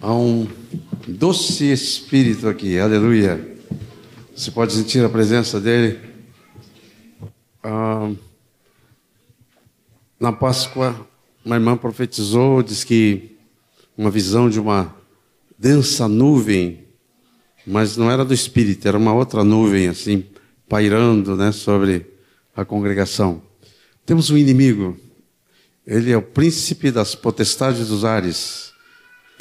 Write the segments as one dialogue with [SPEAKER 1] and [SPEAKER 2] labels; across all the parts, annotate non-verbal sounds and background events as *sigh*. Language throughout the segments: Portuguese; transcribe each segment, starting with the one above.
[SPEAKER 1] Há um doce espírito aqui, aleluia. Você pode sentir a presença dele. Ah, na Páscoa, uma irmã profetizou, diz que uma visão de uma densa nuvem, mas não era do espírito, era uma outra nuvem assim, pairando, né, sobre a congregação. Temos um inimigo. Ele é o príncipe das potestades dos ares.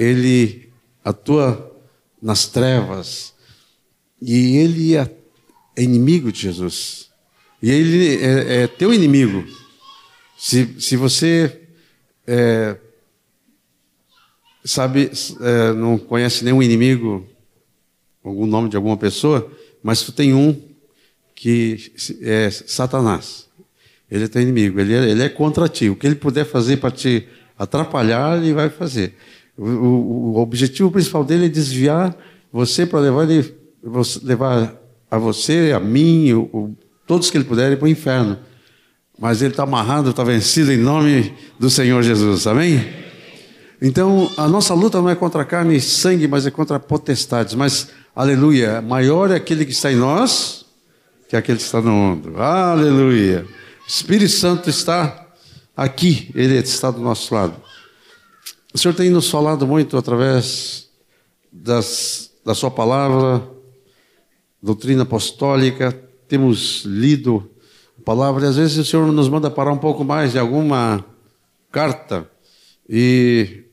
[SPEAKER 1] Ele atua nas trevas. E ele é, inimigo de Jesus. E ele é, é teu inimigo. Se, se você é, sabe, é, não conhece nenhum inimigo, algum nome de alguma pessoa, mas tu tem um que é Satanás. Ele é teu inimigo, ele é, ele é contra ti. O que ele puder fazer para te atrapalhar, ele vai fazer. O, o, o, objetivo principal dele é desviar você para levar, levar a você, a mim, o, todos que ele puder para o inferno. Mas ele está amarrado, está vencido em nome do Senhor Jesus. Amém? Então, a nossa luta não é contra carne e sangue, mas é contra potestades. Mas, aleluia, maior é aquele que está em nós que aquele que está no mundo. Aleluia. Espírito Santo está aqui, ele está do nosso lado. O Senhor tem nos falado muito através das, da Sua palavra, doutrina apostólica, temos lido a palavra e às vezes o Senhor nos manda parar um pouco mais de alguma carta e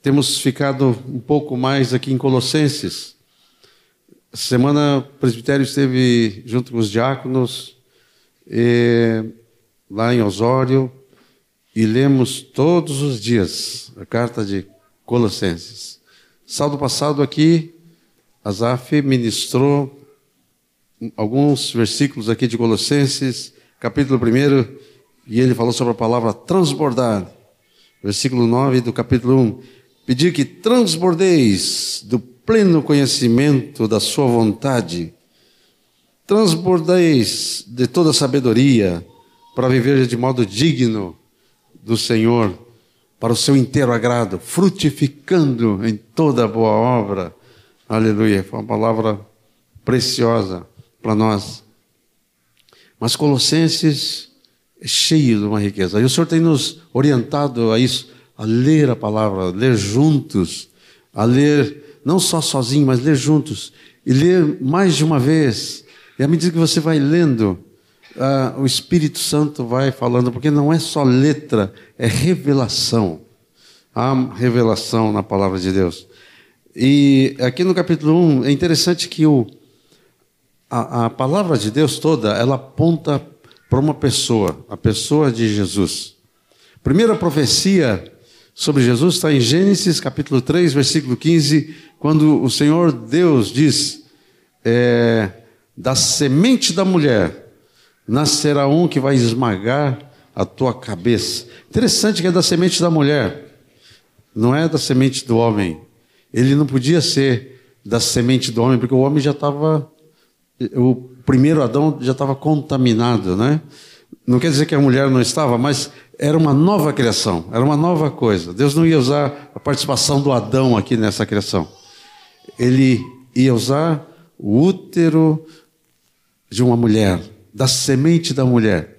[SPEAKER 1] temos ficado um pouco mais aqui em Colossenses. Semana o presbitério esteve junto com os diáconos lá em Osório e lemos todos os dias a carta de Colossenses. Sábado passado aqui, Azaf ministrou alguns versículos aqui de Colossenses, capítulo 1, e ele falou sobre a palavra transbordar. Versículo 9 do capítulo 1. Pedir que transbordeis do pleno conhecimento da sua vontade, transbordeis de toda sabedoria para viver de modo digno do Senhor, para o seu inteiro agrado, frutificando em toda boa obra. Aleluia. Foi uma palavra preciosa para nós. Mas Colossenses é cheio de uma riqueza. E o Senhor tem nos orientado a isso, a ler a palavra, a ler juntos, a ler não só sozinho, mas ler juntos. E ler mais de uma vez. E à medida que você vai lendo, uh, o Espírito Santo vai falando, porque não é só letra, é revelação. Há revelação na palavra de Deus. E aqui no capítulo 1, é interessante que o, a, a palavra de Deus toda, ela aponta para uma pessoa, a pessoa de Jesus. Primeira profecia sobre Jesus está em Gênesis capítulo 3, versículo 15, quando o Senhor Deus diz: é, da semente da mulher nascerá um que vai esmagar a tua cabeça. Interessante que é da semente da mulher, não é da semente do homem. Ele não podia ser da semente do homem, porque o homem já estava. O primeiro Adão já estava contaminado, né? Não quer dizer que a mulher não estava, mas era uma nova criação, era uma nova coisa. Deus não ia usar a participação do Adão aqui nessa criação. Ele ia usar o útero de uma mulher da semente da mulher,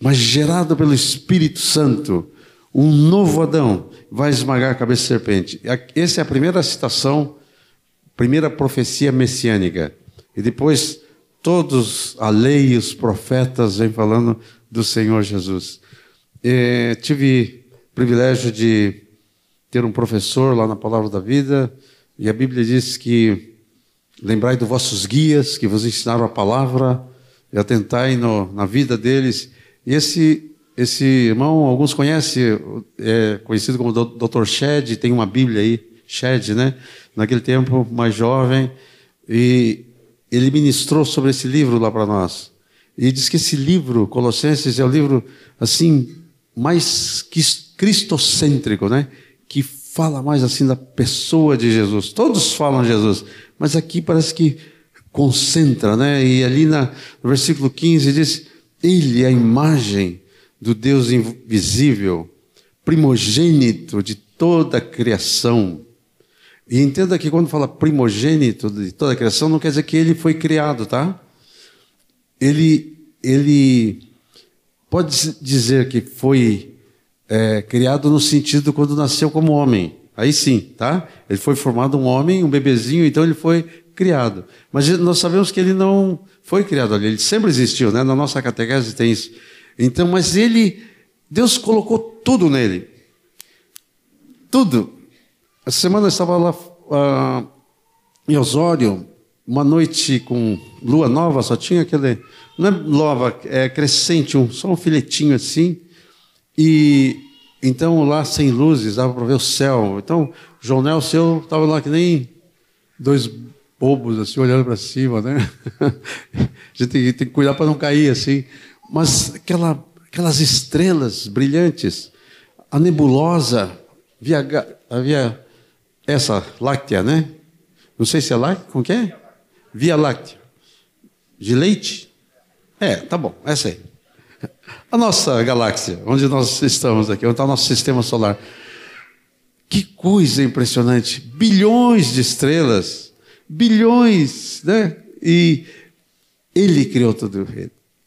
[SPEAKER 1] mas gerado pelo Espírito Santo, um novo Adão vai esmagar a cabeça da serpente. Essa é a primeira citação, primeira profecia messiânica. E depois todos a lei e os profetas vêm falando do Senhor Jesus. E tive privilégio de ter um professor lá na Palavra da Vida, e a Bíblia diz que lembrai dos vossos guias que vos ensinaram a palavra e atentai no, na vida deles. Esse, esse irmão, alguns conhecem, é conhecido como Dr. Shed, tem uma Bíblia aí, Shed, né? Naquele tempo, mais jovem, e ele ministrou sobre esse livro lá para nós. E diz que esse livro, Colossenses, é o livro, assim, mais cristocêntrico, né? Que fala mais assim da pessoa de Jesus. Todos falam Jesus, mas aqui parece que concentra, né? E ali na, no versículo 15 diz: Ele é a imagem do Deus invisível, primogênito de toda a criação. E entenda que quando fala primogênito de toda a criação, não quer dizer que ele foi criado, tá? Ele, ele pode dizer que foi é, criado no sentido quando nasceu como homem. Aí sim, tá? Ele foi formado um homem, um bebezinho, então ele foi criado. Mas nós sabemos que ele não foi criado ali, ele sempre existiu, né? Na nossa catequese tem isso. Então, mas ele, Deus colocou tudo nele. Tudo. Essa semana eu estava lá uh, em Osório, uma noite com lua nova, só tinha aquele. Não é nova, é crescente, um, só um filetinho assim. E então lá sem luzes, dava para ver o céu. Então, o jornal seu estava lá que nem dois bobos assim, olhando para cima, né? *laughs* a gente tem, tem que cuidar para não cair assim. Mas aquela, aquelas estrelas brilhantes, a nebulosa, via, havia essa láctea, né? Não sei se é láctea, como que é? Via Láctea. De leite? É, tá bom, essa aí. A nossa galáxia, onde nós estamos aqui, onde está o nosso sistema solar. Que coisa impressionante! Bilhões de estrelas, bilhões, né? E ele criou tudo.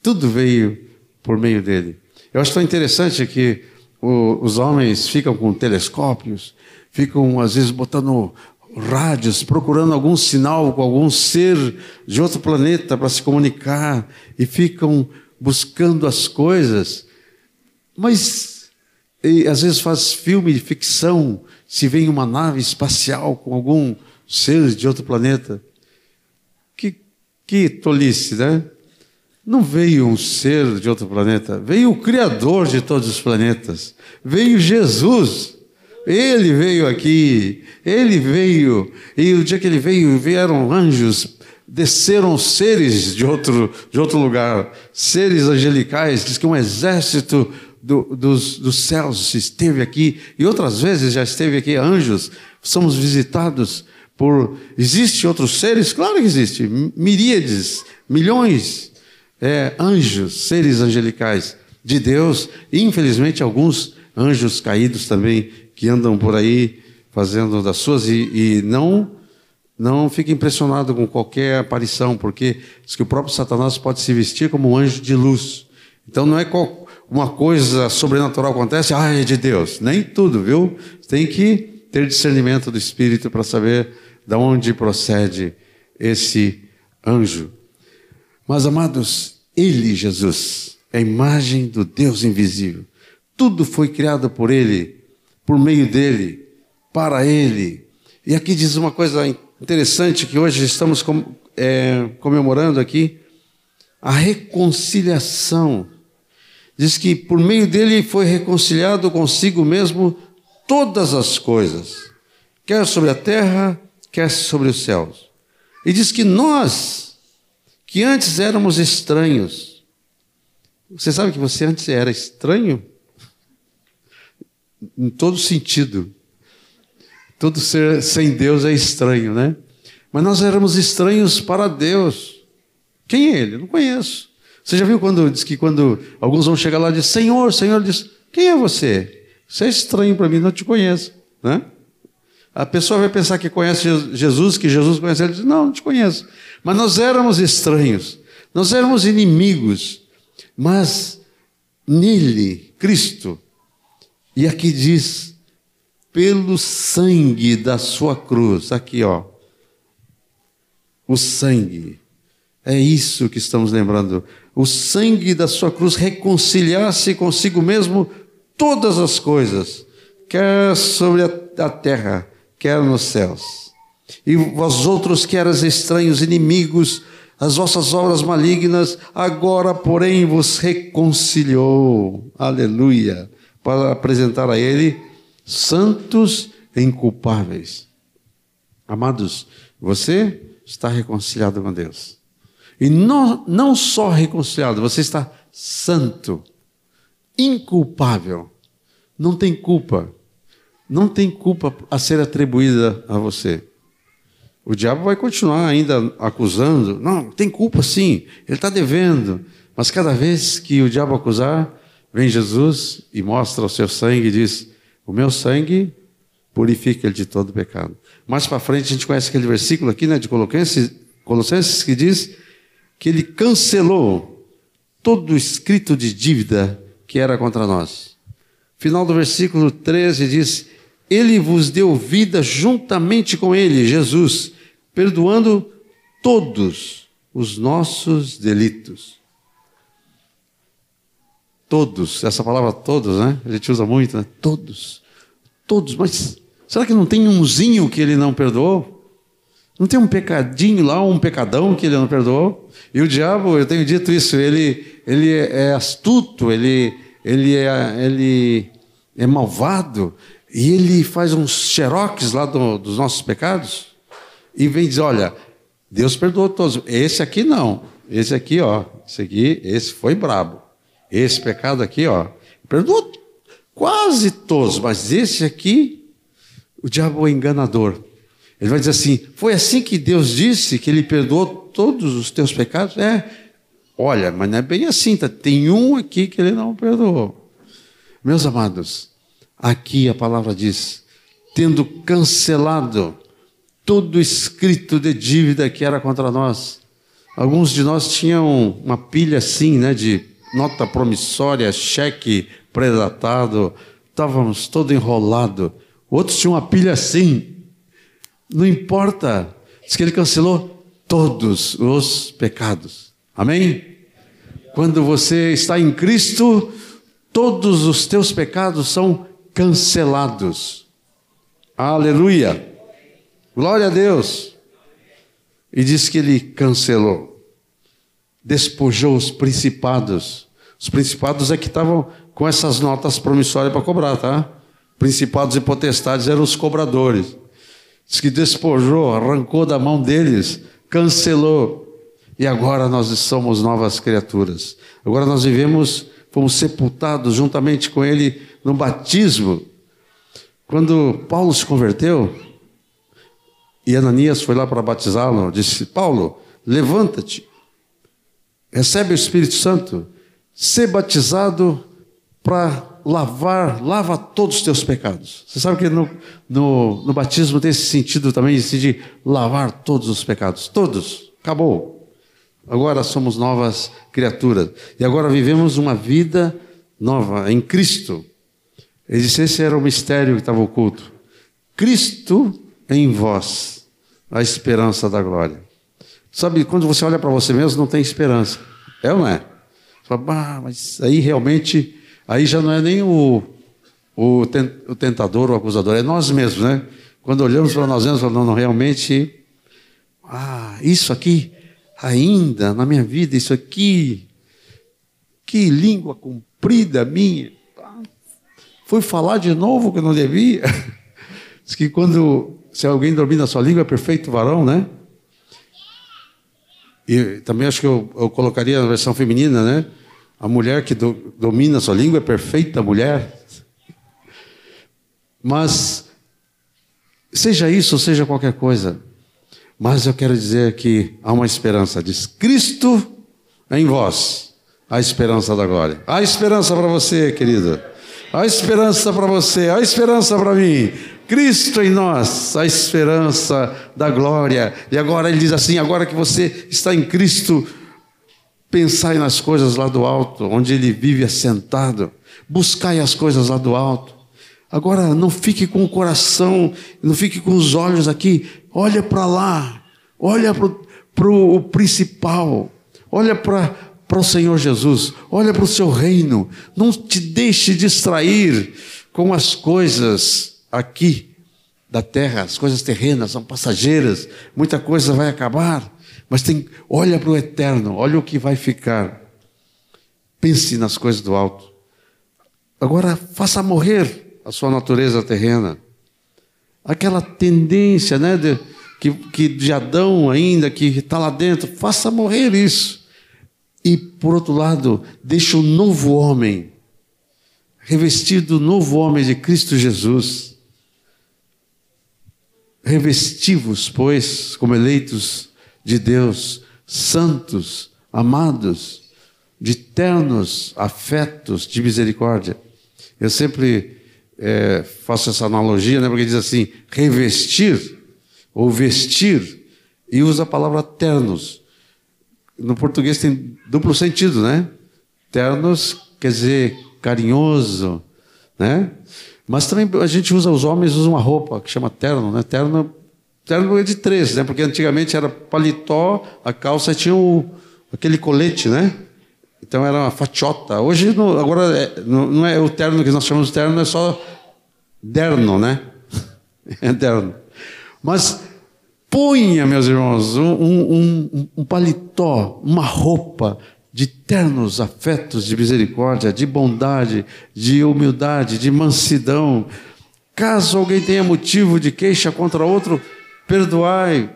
[SPEAKER 1] Tudo veio por meio dele. Eu acho tão interessante que o, os homens ficam com telescópios, ficam às vezes botando rádios, procurando algum sinal com algum ser de outro planeta para se comunicar e ficam buscando as coisas. Mas e, às vezes faz filme de ficção, se vem uma nave espacial com algum ser de outro planeta. Que, que tolice, né? Não veio um ser de outro planeta, veio o Criador de todos os planetas, veio Jesus. Ele veio aqui, ele veio, e o dia que ele veio, vieram anjos, desceram seres de outro, de outro lugar, seres angelicais, diz que um exército do, dos, dos céus esteve aqui, e outras vezes já esteve aqui, anjos, somos visitados por. Existem outros seres? Claro que existe, miríades, milhões, é, anjos, seres angelicais de Deus, e infelizmente alguns anjos caídos também que andam por aí fazendo das suas e, e não não fique impressionado com qualquer aparição, porque diz que o próprio Satanás pode se vestir como um anjo de luz. Então não é uma coisa sobrenatural acontece, ah, é de Deus. Nem tudo, viu? Tem que ter discernimento do Espírito para saber de onde procede esse anjo. Mas, amados, Ele, Jesus, é a imagem do Deus invisível. Tudo foi criado por Ele por meio dele, para ele. E aqui diz uma coisa interessante que hoje estamos com, é, comemorando aqui: a reconciliação. Diz que por meio dele foi reconciliado consigo mesmo todas as coisas, quer sobre a terra, quer sobre os céus. E diz que nós, que antes éramos estranhos, você sabe que você antes era estranho? em todo sentido. Todo ser sem Deus é estranho, né? Mas nós éramos estranhos para Deus. Quem é Ele? Não conheço. Você já viu quando diz que quando alguns vão chegar lá e diz Senhor, Senhor, diz quem é você? Você é estranho para mim, não te conheço, né? A pessoa vai pensar que conhece Jesus, que Jesus conhece ele, diz não, não te conheço. Mas nós éramos estranhos, nós éramos inimigos, mas nele, Cristo, e aqui diz, pelo sangue da sua cruz, aqui ó, o sangue, é isso que estamos lembrando, o sangue da sua cruz reconciliar-se consigo mesmo todas as coisas, quer sobre a terra, quer nos céus. E vós outros que eras estranhos, inimigos, as vossas obras malignas, agora, porém, vos reconciliou. Aleluia para apresentar a Ele santos e inculpáveis. Amados, você está reconciliado com Deus. E não, não só reconciliado, você está santo, inculpável. Não tem culpa. Não tem culpa a ser atribuída a você. O diabo vai continuar ainda acusando. Não, tem culpa sim, ele está devendo. Mas cada vez que o diabo acusar, Vem Jesus e mostra o seu sangue e diz: O meu sangue purifica ele de todo pecado. Mais para frente a gente conhece aquele versículo aqui, né, de Colossenses, Colossenses que diz que ele cancelou todo o escrito de dívida que era contra nós. Final do versículo 13 diz: Ele vos deu vida juntamente com ele, Jesus, perdoando todos os nossos delitos. Todos, essa palavra todos, né? A gente usa muito, né? Todos. Todos, mas será que não tem umzinho que ele não perdoou? Não tem um pecadinho lá, um pecadão que ele não perdoou? E o diabo, eu tenho dito isso, ele, ele é astuto, ele, ele, é, ele é malvado, e ele faz uns xerox lá do, dos nossos pecados, e vem dizer: olha, Deus perdoou todos, esse aqui não, esse aqui, ó, esse aqui, esse foi brabo, esse pecado aqui, ó, perdoou quase todos, mas esse aqui, o diabo é enganador. Ele vai dizer assim: foi assim que Deus disse que Ele perdoou todos os teus pecados? É. Olha, mas não é bem assim, tá? tem um aqui que Ele não perdoou. Meus amados, aqui a palavra diz: tendo cancelado todo escrito de dívida que era contra nós. Alguns de nós tinham uma pilha assim, né, de nota promissória, cheque predatado, estávamos todo enrolado. Outros tinham uma pilha assim, não importa. Diz que ele cancelou todos os pecados. Amém? Quando você está em Cristo, todos os teus pecados são cancelados. Aleluia. Glória a Deus. E diz que ele cancelou, despojou os principados. Os principados é que estavam com essas notas promissórias para cobrar, tá? Principados e potestades eram os cobradores. Diz que despojou, arrancou da mão deles, cancelou. E agora nós somos novas criaturas. Agora nós vivemos, fomos sepultados juntamente com Ele no batismo. Quando Paulo se converteu, e Ananias foi lá para batizá-lo, disse: Paulo, levanta-te, recebe o Espírito Santo, ser batizado para lavar, lava todos os teus pecados. Você sabe que no, no, no batismo tem esse sentido também de lavar todos os pecados. Todos. Acabou. Agora somos novas criaturas. E agora vivemos uma vida nova em Cristo. Esse era o mistério que estava oculto. Cristo em vós, a esperança da glória. Sabe, quando você olha para você mesmo, não tem esperança. É ou não é? Você fala, mas aí realmente Aí já não é nem o, o, tentador, o acusador, é nós mesmos, né? Quando olhamos para nós mesmos, falando, não, realmente, ah, isso aqui, ainda na minha vida, isso aqui, que língua comprida minha. Fui falar de novo que não devia. *laughs* Diz que quando, se alguém dormir na sua língua, é perfeito varão, né? E também acho que eu, eu colocaria a versão feminina, né? A mulher que do, domina a sua língua é perfeita mulher. Mas, seja isso seja qualquer coisa, mas eu quero dizer que há uma esperança. Diz: Cristo em vós, a esperança da glória. Há esperança para você, querido. Há esperança para você, há esperança para mim. Cristo em nós, a esperança da glória. E agora ele diz assim: agora que você está em Cristo, Pensai nas coisas lá do alto, onde ele vive assentado. Buscai as coisas lá do alto. Agora não fique com o coração, não fique com os olhos aqui. Olha para lá. Olha para o principal. Olha para para o Senhor Jesus, olha para o seu reino, não te deixe distrair com as coisas aqui da terra, as coisas terrenas são passageiras, muita coisa vai acabar. Mas tem, olha para o eterno, olha o que vai ficar. Pense nas coisas do alto. Agora, faça morrer a sua natureza terrena. Aquela tendência né, de, que, que de Adão ainda, que está lá dentro, faça morrer isso. E, por outro lado, deixa o novo homem, revestido novo homem de Cristo Jesus. Revestivos, pois, como eleitos de Deus, santos, amados, de ternos afetos de misericórdia. Eu sempre é, faço essa analogia, né, porque diz assim, revestir ou vestir, e usa a palavra ternos. No português tem duplo sentido, né? Ternos quer dizer carinhoso, né? Mas também a gente usa, os homens usam uma roupa que chama terno, né? Terno, terno é de três, né? Porque antigamente era paletó, a calça tinha o, aquele colete, né? Então era uma fatiota. Hoje, agora, é, não, não, é o terno que nós chamamos de terno, é só derno, né? *laughs* É derno. Mas ponha, meus irmãos, um, um, um paletó, uma roupa de ternos afetos de misericórdia, de bondade, de humildade, de mansidão. Caso alguém tenha motivo de queixa contra outro, perdoai.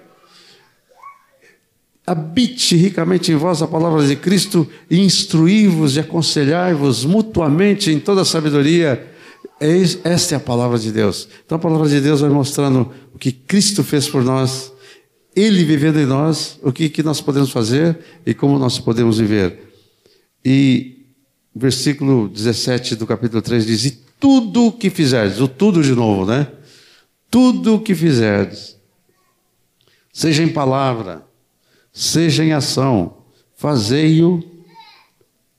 [SPEAKER 1] Habite ricamente em vós a palavra de Cristo, instruí-vos e aconselhai-vos mutuamente em toda a sabedoria. Esta é a palavra de Deus. Então a palavra de Deus vai mostrando o que Cristo fez por nós ele vivendo em nós, o que, que nós podemos fazer e como nós podemos viver. E o versículo 17 do capítulo 3 diz: E tudo que fizerdes, o tudo de novo, né? Tudo que fizerdes, seja em palavra, seja em ação, fazei-o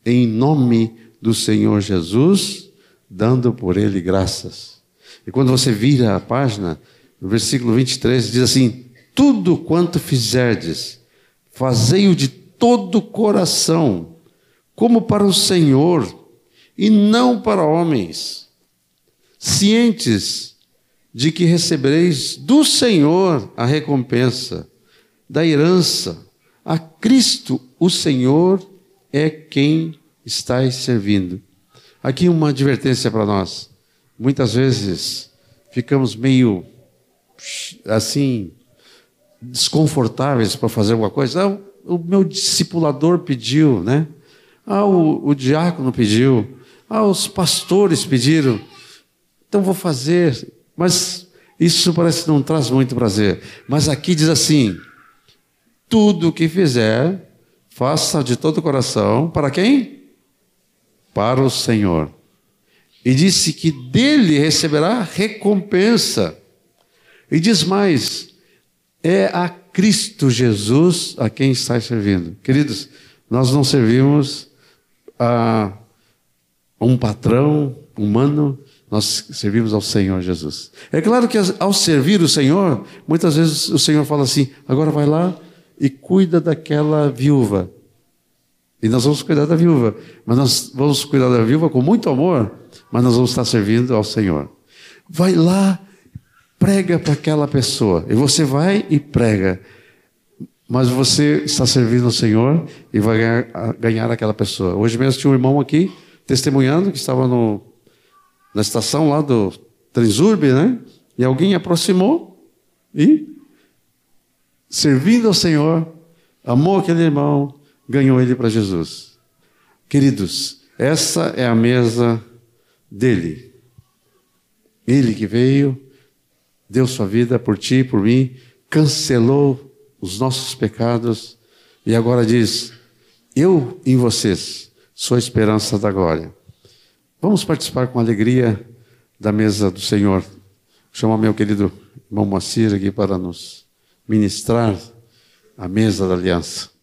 [SPEAKER 1] em nome do Senhor Jesus, dando por ele graças. E quando você vira a página, no versículo 23 diz assim: tudo quanto fizerdes, fazei-o de todo o coração, como para o Senhor e não para homens, cientes de que recebereis do Senhor a recompensa da herança. A Cristo, o Senhor, é quem estáis servindo. Aqui uma advertência para nós. Muitas vezes ficamos meio assim desconfortáveis para fazer alguma coisa. Ah, o meu discipulador pediu, né? Ah, o, o diácono pediu. Ah, os pastores pediram. Então vou fazer. Mas isso parece que não traz muito prazer. Mas aqui diz assim: tudo o que fizer, faça de todo o coração. Para quem? Para o Senhor. E disse que dele receberá recompensa. E diz mais: é a Cristo Jesus a quem está servindo. Queridos, nós não servimos a um patrão humano, nós servimos ao Senhor Jesus. É claro que ao servir o Senhor, muitas vezes o Senhor fala assim: agora vai lá e cuida daquela viúva. E nós vamos cuidar da viúva, mas nós vamos cuidar da viúva com muito amor, mas nós vamos estar servindo ao Senhor. Vai lá prega para aquela pessoa. E você vai e prega. Mas você está servindo ao Senhor e vai ganhar, ganhar aquela pessoa. Hoje mesmo tinha um irmão aqui testemunhando que estava no, na estação lá do Transurb, né? E alguém aproximou e, servindo ao Senhor, amou aquele irmão, ganhou ele para Jesus. Queridos, essa é a mesa dele. Ele que veio deu sua vida por ti, por mim, cancelou os nossos pecados e agora diz: Eu em vocês sou a esperança da glória. Vamos participar com alegria da mesa do Senhor. Chama meu querido irmão Moacir aqui para nos ministrar a mesa da aliança.